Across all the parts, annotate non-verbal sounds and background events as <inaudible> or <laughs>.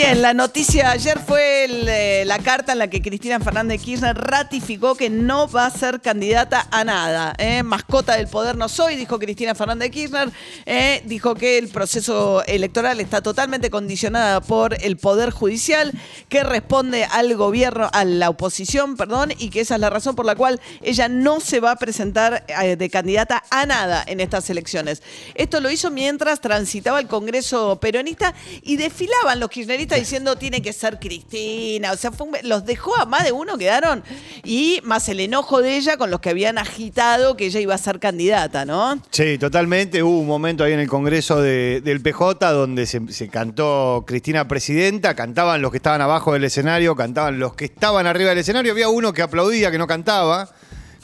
Bien, la noticia ayer fue eh, la carta en la que Cristina Fernández Kirchner ratificó que no va a ser candidata a nada. ¿eh? Mascota del poder no soy, dijo Cristina Fernández Kirchner. ¿eh? dijo que el proceso electoral está totalmente condicionado por el poder judicial, que responde al gobierno, a la oposición, perdón, y que esa es la razón por la cual ella no se va a presentar de candidata a nada en estas elecciones. Esto lo hizo mientras transitaba el Congreso peronista y desfilaban los kirchneristas diciendo tiene que ser Cristina. O sea, fue un- los dejó a más de uno, quedaron. Y más el enojo de ella con los que habían agitado que ella iba a ser candidata, ¿no? Sí, totalmente. Hubo un momento ahí en el Congreso de- del PJ donde se, se cantó Cristina Presidenta, cantaban los que estaban abajo del escenario, cantaban los que estaban arriba del escenario. Había uno que aplaudía, que no cantaba,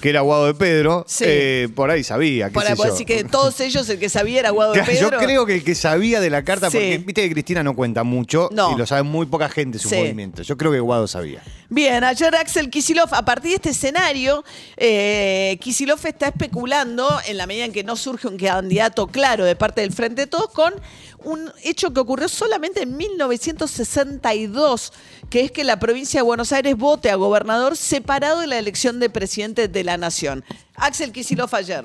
que era Guado de Pedro. Sí. Eh, por ahí sabía. qué sé yo. decir que de todos ellos el que sabía era Guado de <laughs> Pedro. Yo creo que el que sabía de la carta, Sí. porque viste que Cristina no cuenta mucho No. y lo sabe muy poca gente su Sí. movimiento. Yo creo que Guado sabía. Bien, ayer Axel Kisilov, a partir de este escenario, eh, Kisilov está especulando, en la medida en que no surge un candidato claro de parte del Frente de Todos, con un hecho que ocurrió solamente en 1962, que es que la provincia de Buenos Aires vote a gobernador separado de la elección de presidente de la nación. Axel Kisilov ayer.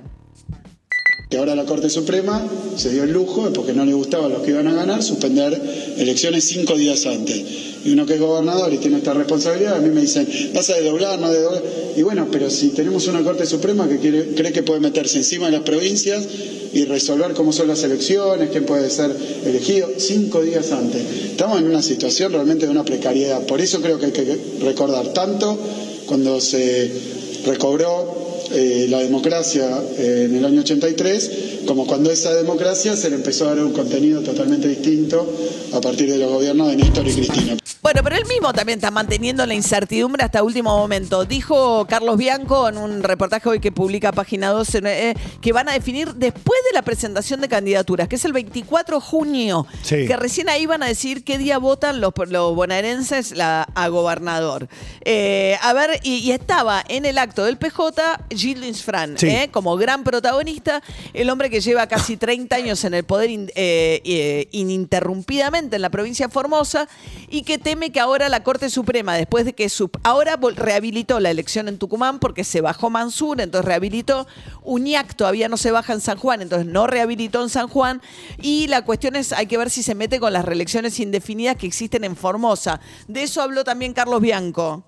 Que ahora la Corte Suprema se dio el lujo, porque no le gustaba a los que iban a ganar, suspender elecciones cinco días antes. Y uno que es gobernador y tiene esta responsabilidad, a mí me dicen, vas a desdoblar, no desdoblar. Y bueno, pero si tenemos una Corte Suprema que cree que puede meterse encima de las provincias y resolver cómo son las elecciones, quién puede ser elegido, cinco días antes. Estamos en una situación realmente de una precariedad. Por eso creo que hay que recordar tanto cuando se recobró eh, la democracia eh, en el año 83, como cuando esa democracia se le empezó a dar un contenido totalmente distinto a partir de los gobiernos de Néstor y Cristina. Bueno, pero él mismo también está manteniendo la incertidumbre hasta último momento. Dijo Carlos Bianco en un reportaje hoy que publica Página 12 eh, que van a definir después de la presentación de candidaturas, que es el 24 de junio, Sí. que recién ahí van a decir qué día votan los, los bonaerenses la- a gobernador. Eh, a ver, y, y estaba en el acto del PJ Gilles Fran, Sí. eh, como gran protagonista, el hombre que lleva casi 30 años en el poder in- eh, ininterrumpidamente en la provincia de Formosa y que teme que ahora la Corte Suprema, después de que su- ahora rehabilitó la elección en Tucumán porque se bajó Mansur, entonces rehabilitó, Uñac todavía no se baja en San Juan, entonces no rehabilitó en San Juan y la cuestión es, hay que ver si se mete con las reelecciones indefinidas que existen en Formosa. De eso habló también Carlos Bianco.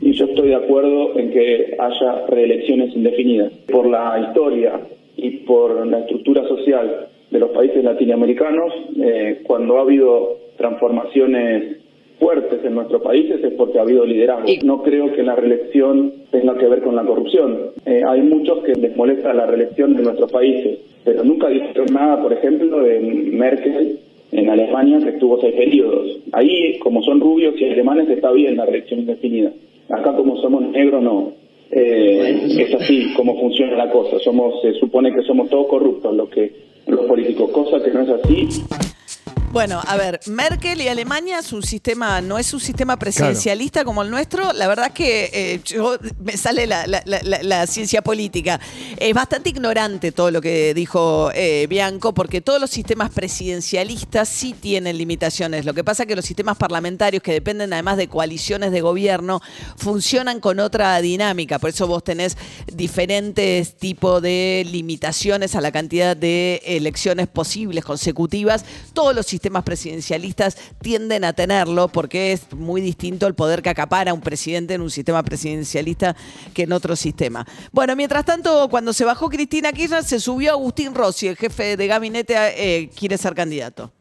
y yo estoy de acuerdo en que haya reelecciones indefinidas. Por la historia y por la estructura social de los países latinoamericanos, eh, cuando ha habido transformaciones fuertes en nuestros países es porque ha habido liderazgo. No creo que la reelección tenga que ver con la corrupción. Eh, hay muchos que les molesta la reelección de nuestros países, pero nunca dijeron nada, por ejemplo, de Merkel en Alemania que estuvo seis periodos. Ahí, como son rubios y alemanes, está bien la reelección indefinida. Acá, como somos negros, no. Eh, es así como funciona la cosa. Somos, se supone que somos todos corruptos los que los políticos, cosa que no es así. Bueno, a ver, Merkel y Alemania es un sistema, no es un sistema presidencialista como el nuestro. La verdad es que eh, yo me sale la, la- la- la- la ciencia política. Es bastante ignorante todo lo que dijo eh, Bianco, porque todos los sistemas presidencialistas sí tienen limitaciones. Lo que pasa es que los sistemas parlamentarios, que dependen además de coaliciones de gobierno, funcionan con otra dinámica. Por eso vos tenés diferentes tipos de limitaciones a la cantidad de elecciones posibles consecutivas. Todos los sistemas presidencialistas tienden a tenerlo porque es muy distinto el poder que acapara un presidente en un sistema presidencialista que en otro sistema. Bueno, mientras tanto, cuando se bajó Cristina Kirchner, se subió Agustín Rossi, el jefe de gabinete, eh, quiere ser candidato.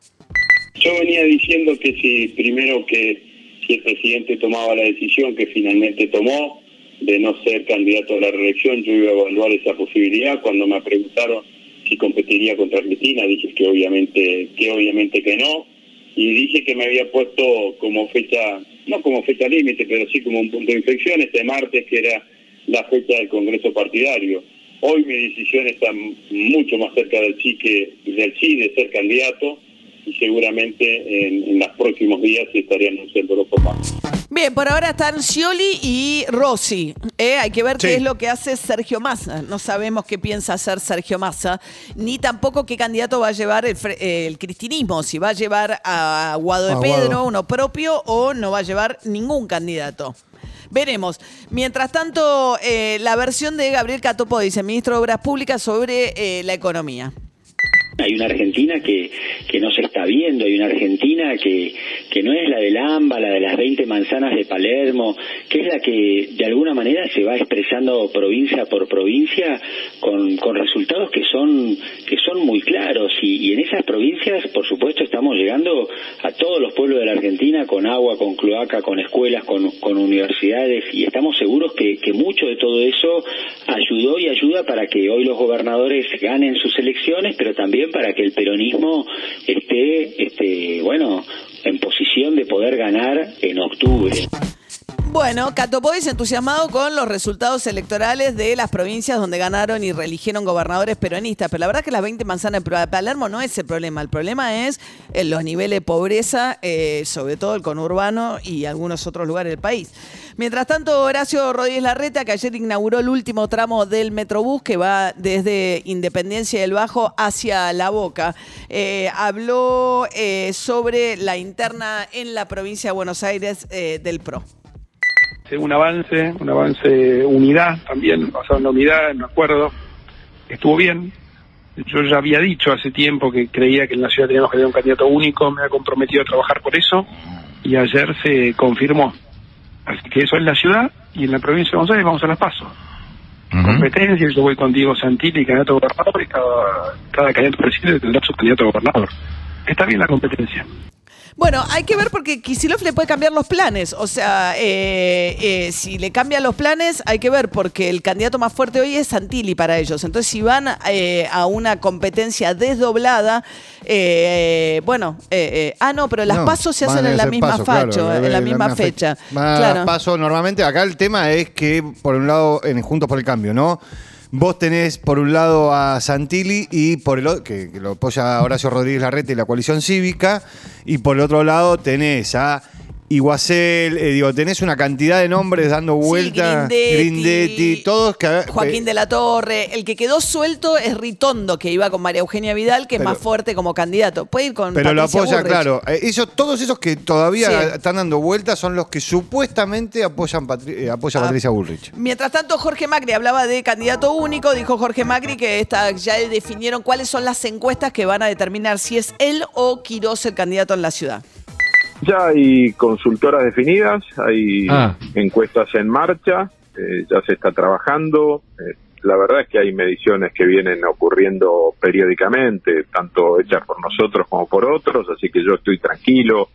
Yo venía diciendo que si primero que si el presidente tomaba la decisión que finalmente tomó de no ser candidato a la reelección, yo iba a evaluar esa posibilidad. Cuando me preguntaron si competiría contra Cristina, dije que obviamente que obviamente que no y dije que me había puesto como fecha, no como fecha límite, pero sí como un punto de inflexión este martes que era la fecha del Congreso partidario. Hoy mi decisión está mucho más cerca del sí, que, del sí de ser candidato y seguramente en, en los próximos días estaría anunciándolo con más. Bien, por ahora están Scioli y Rossi. Eh, hay que ver Sí. qué es lo que hace Sergio Massa. No sabemos qué piensa hacer Sergio Massa, ni tampoco qué candidato va a llevar el, cristinismo. Si va a llevar a Guado de Pedro, Guado. uno propio, o no va a llevar ningún candidato. Veremos. Mientras tanto, eh, la versión de Gabriel Catopo, dice ministro de Obras Públicas, sobre eh, la economía. Hay una Argentina que, que no se está viendo, hay una Argentina que, que no es la del AMBA, la de las 20 manzanas de Palermo, que es la que de alguna manera se va expresando provincia por provincia con, con resultados que son, que son muy claros. Y, y en esas provincias, por supuesto, estamos llegando a todos los pueblos de la Argentina con agua, con cloaca, con escuelas, con, con universidades, y estamos seguros que, que mucho de todo eso ayudó y ayuda para que hoy los gobernadores ganen sus elecciones, pero también para que el peronismo esté, este, bueno, en posición de poder ganar en octubre. Bueno, Catopois entusiasmado con los resultados electorales de las provincias donde ganaron y reeligieron gobernadores peronistas. Pero la verdad que las 20 manzanas de Palermo no es el problema. El problema es eh, los niveles de pobreza, eh, sobre todo el conurbano y algunos otros lugares del país. Mientras tanto, Horacio Rodríguez Larreta, que ayer inauguró el último tramo del Metrobús que va desde Independencia del Bajo hacia La Boca, eh, habló sobre la interna en la provincia de Buenos Aires del PRO. Un avance, un avance unidad también, basado en la unidad, en un acuerdo. Estuvo bien. Yo ya había dicho hace tiempo que creía que en la ciudad teníamos que tener un candidato único, me había comprometido a trabajar por eso y ayer se confirmó. Así que eso es la ciudad y en la provincia de Buenos Aires vamos a las pasos. Competencia, yo voy con Diego Santilli, candidato a gobernador, y cada, cada candidato presidente tendrá su candidato a gobernador. Está bien la competencia. Bueno, hay que ver porque Kisilov le puede cambiar los planes. O sea, eh, eh, si le cambia los planes, hay que ver porque el candidato más fuerte hoy es Santilli para ellos. Entonces, si van eh, a una competencia desdoblada, eh, bueno, eh, eh, ah, no, pero las No, pasos se hacen en la misma paso, claro, facho, en la misma fecha. Van a Claro. paso normalmente. Acá el tema es que, por un lado, en Juntos por el Cambio, ¿no? Vos tenés por un lado a Santilli y por el otro, que, que lo apoya Horacio Rodríguez Larrete y la coalición cívica, y por el otro lado tenés a Iguacel, eh, digo, tenés una cantidad de nombres dando vuelta, Grindetti, todos que Joaquín de la Torre. El que quedó suelto es Ritondo, que iba con María Eugenia Vidal, que Pero- es más fuerte como candidato. Puede ir con Pero lo Patricia apoya, Bullrich. claro. Eh, Esos, todos esos que todavía Sí. están dando vueltas son los que supuestamente apoyan Patri- eh, apoya a Ah. Patricia Bullrich. Mientras tanto, Jorge Macri hablaba de candidato único. Dijo Jorge Macri que esta, ya definieron cuáles son las encuestas que van a determinar si es él o Quirós el candidato en la ciudad. Ya hay consultoras definidas, hay Ah. encuestas en marcha, eh, ya se está trabajando. eh, la verdad es que hay mediciones que vienen ocurriendo periódicamente, tanto hechas por nosotros como por otros, así que yo estoy tranquilo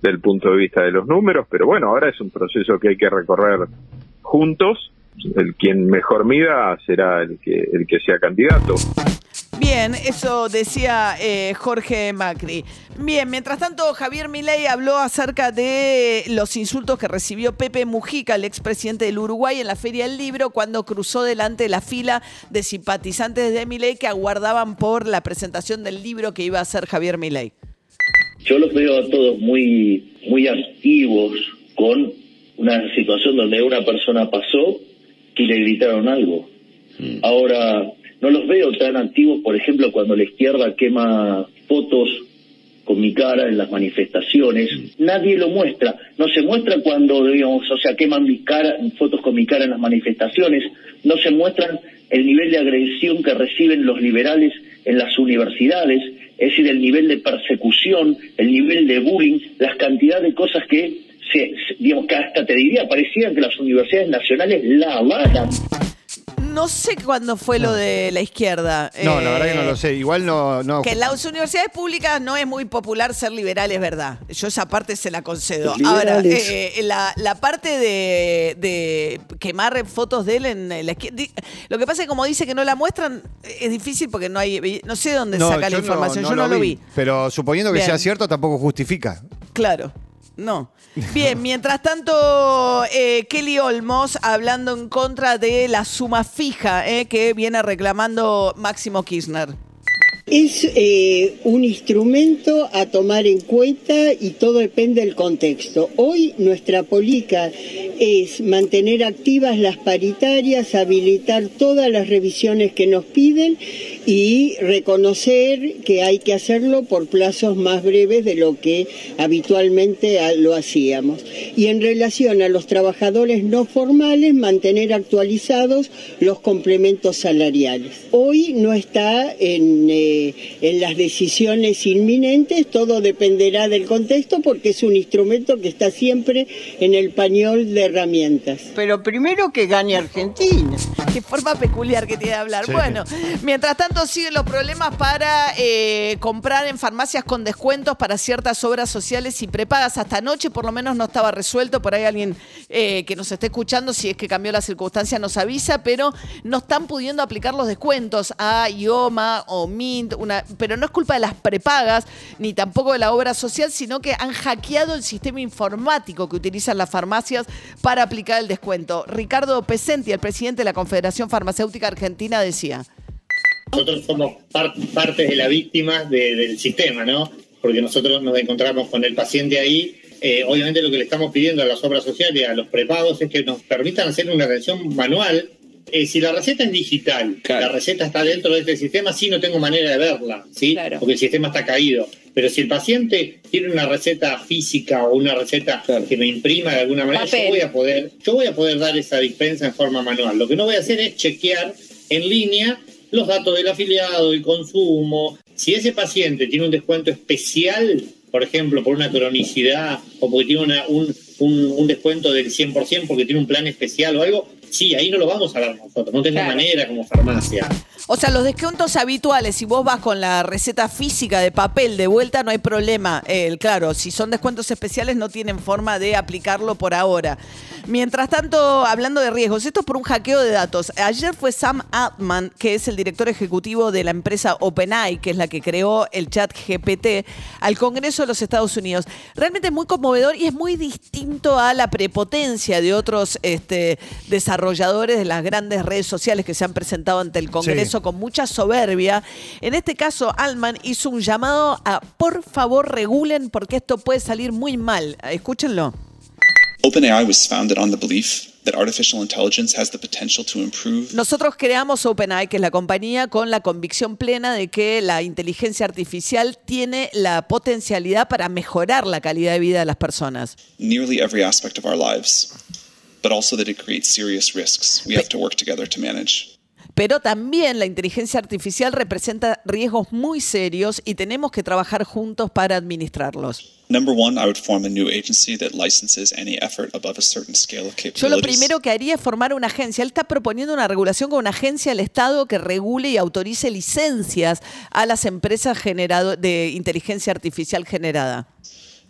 del punto de vista de los números, pero bueno, ahora es un proceso que hay que recorrer juntos. El quien mejor mida será el que el que sea candidato. Bien, eso decía eh, Jorge Macri. Bien, mientras tanto, Javier Milei habló acerca de los insultos que recibió Pepe Mujica, el expresidente del Uruguay, en la Feria del Libro, cuando cruzó delante de la fila de simpatizantes de Milei que aguardaban por la presentación del libro que iba a hacer Javier Milei. Yo los veo a todos muy, muy activos con una situación donde una persona pasó y le gritaron algo. Ahora, no los veo tan activos, por ejemplo, cuando la izquierda quema fotos con mi cara en las manifestaciones. Nadie lo muestra. No se muestra cuando, digamos, o sea, queman mi cara, fotos con mi cara en las manifestaciones. No se muestran el nivel de agresión que reciben los liberales en las universidades, es decir, el nivel de persecución, el nivel de bullying, las cantidad de cosas que, se, digamos, que hasta te diría, parecían que las universidades nacionales la avalan. No sé cuándo fue lo de la izquierda. No, la verdad que no Eh, lo sé. Igual no. no Que en las universidades públicas no es muy popular ser liberal, es verdad. Yo esa parte se la concedo. Ahora, eh, la, la parte de, de quemar fotos de él en la izquierda. Lo que pasa es que como dice que no la muestran, es difícil porque no hay. No sé dónde no, saca la información. Yo no lo vi. Pero suponiendo que Bien. sea cierto, tampoco justifica. Claro. No. Bien, mientras tanto, eh, Kelly Olmos hablando en contra de la suma fija eh, que viene reclamando Máximo Kirchner. Es eh, un instrumento a tomar en cuenta y todo depende del contexto. Hoy nuestra política es mantener activas las paritarias, habilitar todas las revisiones que nos piden y reconocer que hay que hacerlo por plazos más breves de lo que habitualmente lo hacíamos. Y en relación a los trabajadores no formales, mantener actualizados los complementos salariales. Hoy no está en... eh, en las decisiones inminentes, todo dependerá del contexto porque es un instrumento que está siempre en el pañol de herramientas. Pero primero que gane Argentina. Qué forma peculiar que tiene de hablar. Sí. Bueno, mientras tanto siguen los problemas para eh, comprar en farmacias con descuentos para ciertas obras sociales y prepagas. Hasta anoche por lo menos no estaba resuelto. Por ahí alguien eh, que nos esté escuchando, si es que cambió la circunstancia, nos avisa, pero no están pudiendo aplicar los descuentos a IOMA o MINT, una, pero no es culpa de las prepagas ni tampoco de la obra social, sino que han hackeado el sistema informático que utilizan las farmacias para aplicar el descuento. Ricardo Pesenti, el presidente de la Confederación Farmacéutica Argentina, decía. Nosotros somos par- partes de la víctima de- del sistema, ¿no? Porque nosotros nos encontramos con el paciente ahí. Eh, obviamente lo que le estamos pidiendo a las obras sociales, a los prepagos, es que nos permitan hacer una atención manual. Eh, si la receta es digital, la receta está dentro de este sistema, sí no tengo manera de verla, ¿sí? Porque el sistema está caído. Pero si el paciente tiene una receta física o una receta que me imprima de alguna manera, yo voy a poder, yo voy a poder dar esa dispensa en forma manual. Lo que no voy a hacer es chequear en línea los datos del afiliado, el consumo. Si ese paciente tiene un descuento especial, por ejemplo, por una cronicidad o porque tiene una- un, un- un descuento del 100% porque tiene un plan especial o algo, sí, ahí no lo vamos a dar nosotros. No Claro. manera como farmacia. O sea, los descuentos habituales, si vos vas con la receta física de papel de vuelta, no hay problema. Eh, claro, si son descuentos especiales no tienen forma de aplicarlo por ahora. Mientras tanto, hablando de riesgos, esto es por un hackeo de datos. Ayer fue Sam Altman, que es el director ejecutivo de la empresa OpenAI, que es la que creó el chat GPT, al Congreso de los Estados Unidos. Realmente es muy conmovedor y es muy distinto a la prepotencia de otros este, desarrolladores de las grandes redes sociales que se han presentado ante el Congreso Sí. con mucha soberbia. En este caso, Altman hizo un llamado a por favor regulen porque esto puede salir muy mal. Escúchenlo. OpenAI was founded on the belief that artificial intelligence has the potential to improve Nosotros creamos OpenAI, que es la compañía, con la convicción plena de que la inteligencia artificial tiene la potencialidad para mejorar la calidad de vida de las personas. nearly every aspect of our lives, but also that it creates serious risks we have to work together to manage. Pero también la inteligencia artificial representa riesgos muy serios y tenemos que trabajar juntos para administrarlos. Yo lo primero que haría es formar una agencia. Él está proponiendo una regulación con una agencia del Estado que regule y autorice licencias a las empresas generado de inteligencia artificial generada.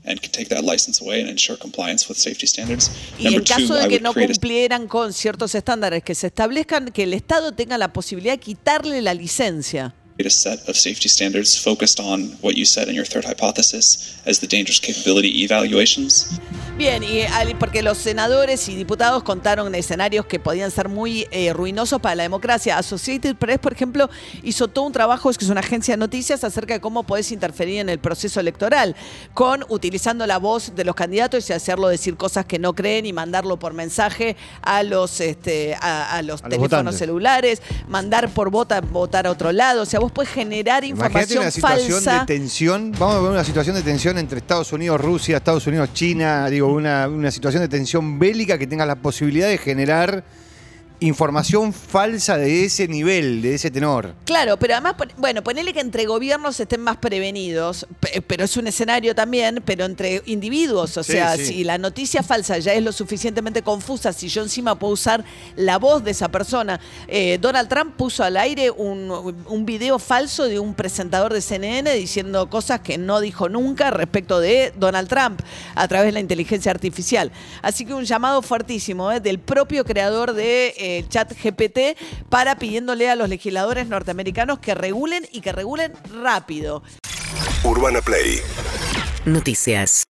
And can take that license away and ensure compliance with safety standards. Y Number en caso two, de que no cumplieran con ciertos estándares que se establezcan, que el Estado tenga la posibilidad de quitarle la licencia. Create a set of safety standards focused on what you said in your third hypothesis as the dangerous capability evaluations. Bien, y al- porque los senadores y diputados contaron escenarios que podían ser muy eh, ruinosos para la democracia. Associated Press, por ejemplo, hizo todo un trabajo, es que es una agencia de noticias, acerca de cómo podés interferir en el proceso electoral, con utilizando la voz de los candidatos y hacerlo decir cosas que no creen y mandarlo por mensaje a los, este, a, a los A teléfonos celulares, mandar por vota, votar a otro lado. O sea, vos podés generar Imagínate información una situación falsa. de tensión. Vamos a ver una situación de tensión entre Estados Unidos, Rusia, Estados Unidos, China. Digo, una, una situación de tensión bélica que tenga la posibilidad de generar información falsa de ese nivel, de ese tenor. Claro, pero además, bueno, ponele que entre gobiernos estén más prevenidos, pe- pero es un escenario también, pero entre individuos, o Sí, sea, sí. si la noticia falsa ya es lo suficientemente confusa, si yo encima puedo usar la voz de esa persona, eh, Donald Trump puso al aire un, un video falso de un presentador de CNN diciendo cosas que no dijo nunca respecto de Donald Trump a través de la inteligencia artificial. Así que un llamado fuertísimo eh, del propio creador de eh, chat GPT para pidiéndole a los legisladores norteamericanos que regulen y que regulen rápido. Urbana Play Noticias.